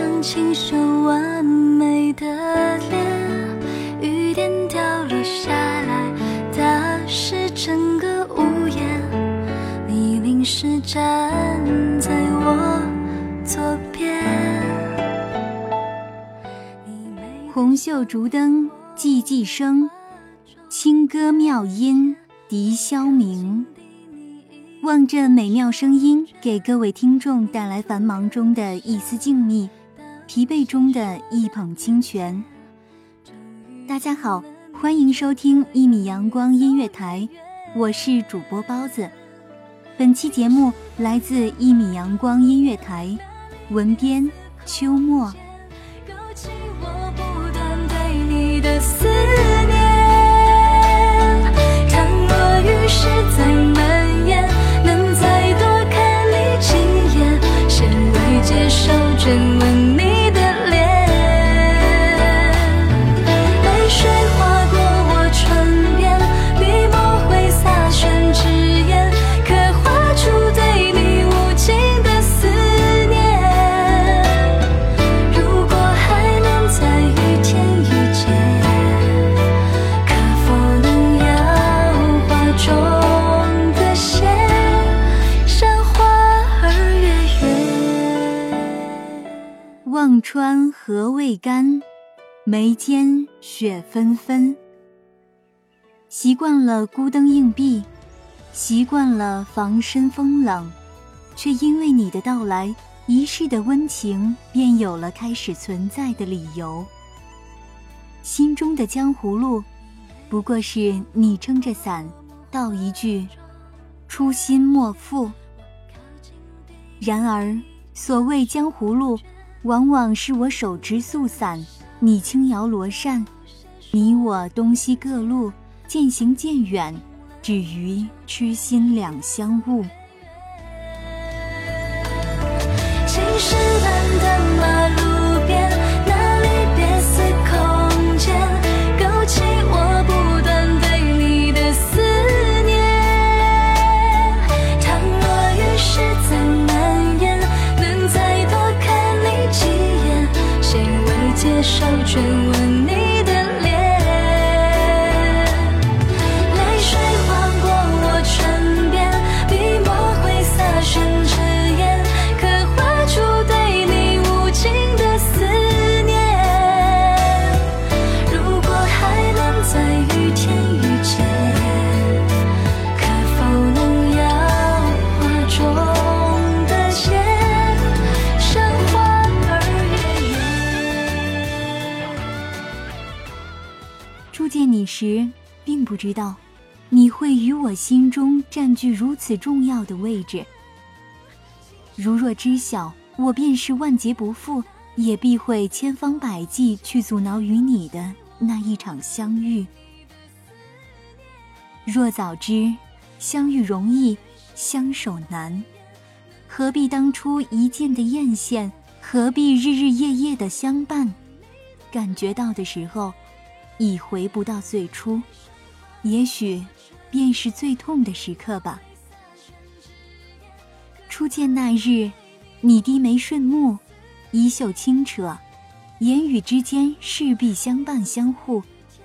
张清秀完美的脸，雨点掉落下来，打湿整个屋檐。你淋湿站在我左边。红袖竹灯寂寂生，清歌妙音笛消鸣。望这美妙声音，给各位听众带来繁忙中的一丝静谧。疲惫中的一捧清泉。大家好，欢迎收听一米阳光音乐台，我是主播包子。本期节目来自一米阳光音乐台，文编秋末。未干，眉间雪纷纷。习惯了孤灯硬壁，习惯了防身风冷，却因为你的到来，一世的温情便有了开始存在的理由。心中的江湖路，不过是你撑着伞，道一句“初心莫负”。然而，所谓江湖路。往往是我手执素伞，你轻摇罗扇，你我东西各路，渐行渐远，只余痴心两相误。初见你时，并不知道你会于我心中占据如此重要的位置。如若知晓，我便是万劫不复，也必会千方百计去阻挠与你的那一场相遇。若早知相遇容易，相守难，何必当初一见的艳羡？何必日日夜夜的相伴？感觉到的时候，已回不到最初，也许便是最痛的时刻吧。初见那日，你低眉顺目，衣袖轻扯，言语之间势必相伴相互，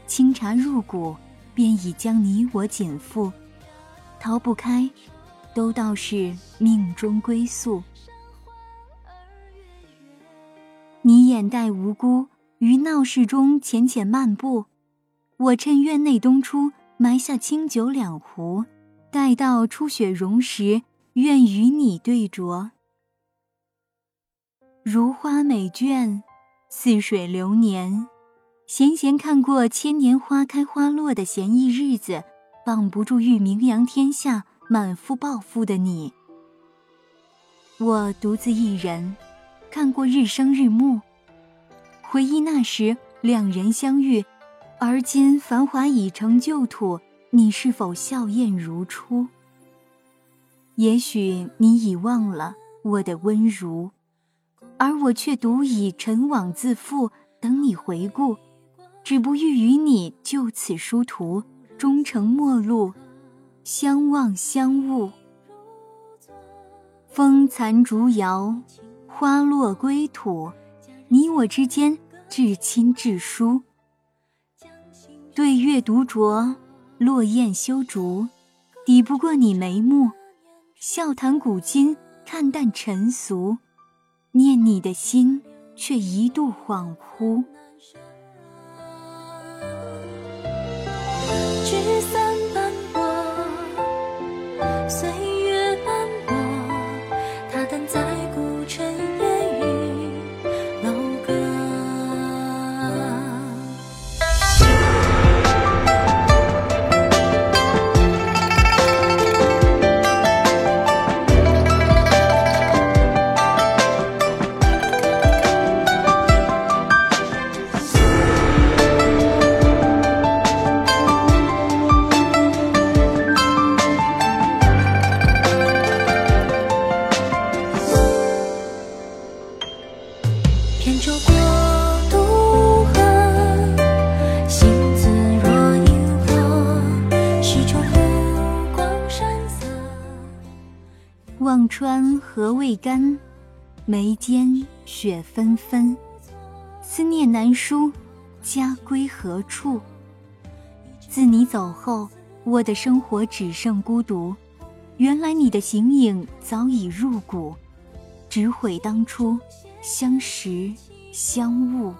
清茶入骨，便已将你我紧缚，逃不开，都道是命中归宿。你眼带无辜，于闹市中浅浅漫步，我趁院内东出，埋下清酒两壶，待到初雪融时，愿与你对酌。如花美眷，似水流年，闲闲看过千年花开花落的闲逸日子，绑不住欲名扬天下、满腹抱负的你。我独自一人。看过日升日暮，回忆那时两人相遇，而今繁华已成旧土，你是否笑靥如初？也许你已忘了我的温如，而我却独以尘网自缚，等你回顾，只不欲与你就此殊途，终成陌路，相忘相误。风残烛摇。花落归土，你我之间至亲至疏。对月独酌，落雁修竹，抵不过你眉目。笑谈古今，看淡尘俗，念你的心却一度恍惚。聚散眉间雪纷纷。思念难书，家归何处？自你走后，我的生活只剩孤独。原来你的形影早已入骨，只悔当初相识相误。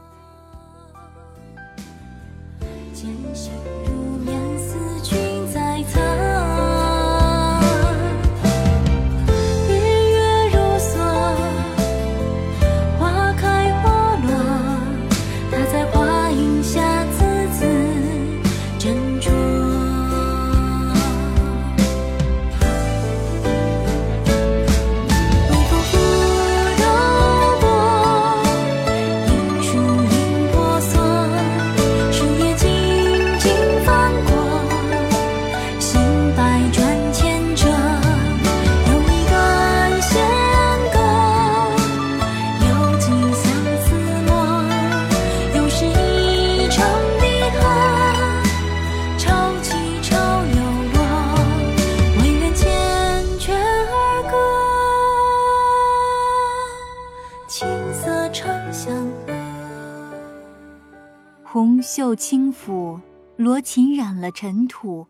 轻抚，罗琴染了尘土。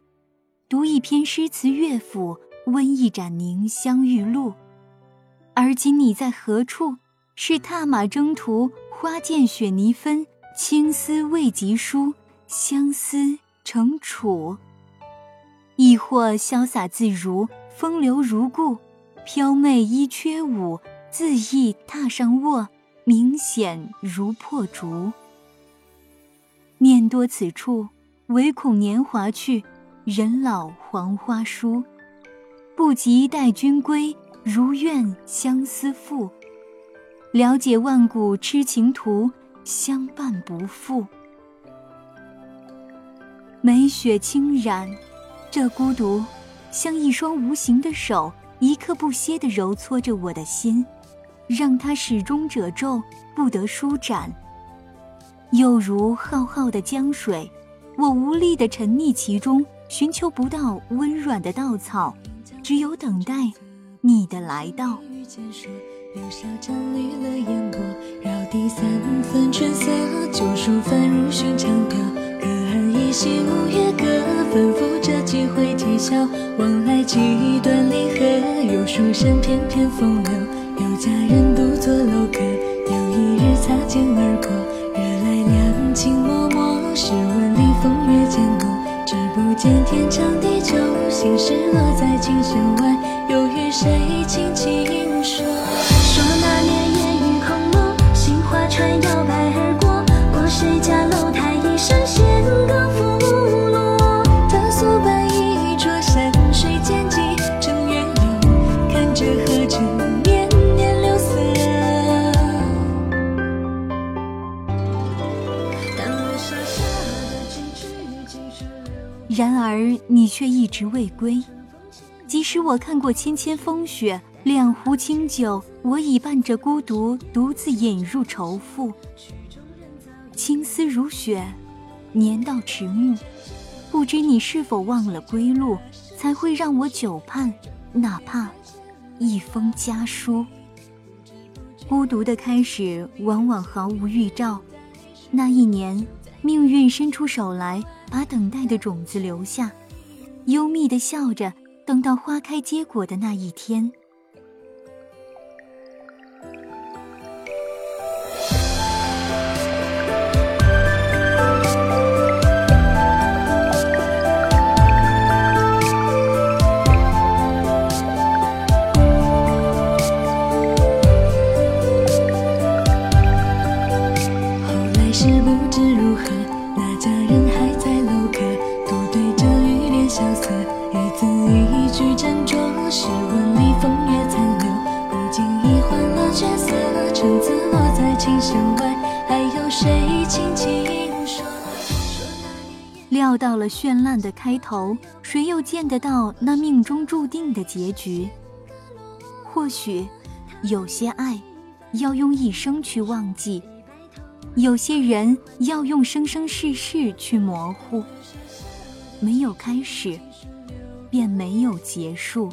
读一篇诗词乐府，温一盏凝香玉露。而今你在何处？是踏马征途，花溅雪泥分，青丝未及书，相思成楚。亦或潇洒自如，风流如故，飘媚衣缺舞，恣意踏上卧，明显如破竹。多此处，唯恐年华去，人老黄花疏。不及待君归，如愿相思赋。了解万古痴情途，相伴不负。梅雪轻染，这孤独像一双无形的手，一刻不歇地揉搓着我的心，让它始终褶皱，不得舒展。又如浩浩的江水，我无力地沉溺其中，寻求不到温软的稻草，只有等待你的来到。柳下沾绿了烟波，绕堤三分春色，旧书翻入寻常调。隔岸依稀五月歌，反复着几回啼笑。往来几段离合，有书生翩翩风流，而你却一直未归，即使我看过千千风雪，两壶清酒，我已伴着孤独，独自饮入愁腹。青丝如雪，年到迟暮，不知你是否忘了归路，才会让我久盼，哪怕一封家书。孤独的开始，往往毫无预兆。那一年，命运伸出手来，把等待的种子留下，幽密的笑着，等到花开结果的那一天。谁轻轻说？说那料到了绚烂的开头，谁又见得到那命中注定的结局？或许，有些爱，要用一生去忘记；有些人，要用生生世世去模糊。没有开始，便没有结束。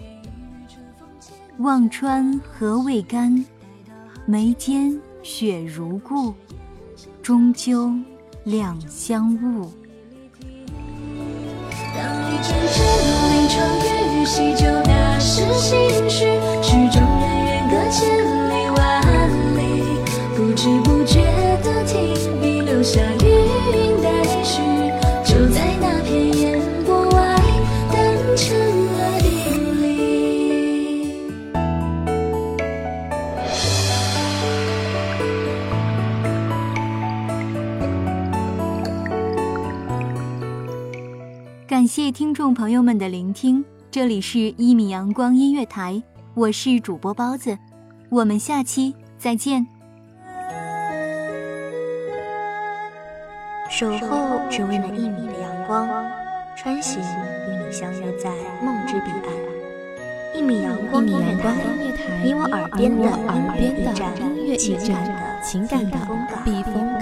望穿河未干，眉间雪如故，终究两相误。当一阵阵临窗雨，洗旧那时心绪，谢听众朋友们的聆听，这里是《一米阳光音乐台》，我是主播包子，我们下期再见。守候只为那一米的阳光，穿行与你相约在梦之彼岸。一米阳光音乐台你我耳边的耳边的音乐驿站音乐驿情感站，的情感的避风港。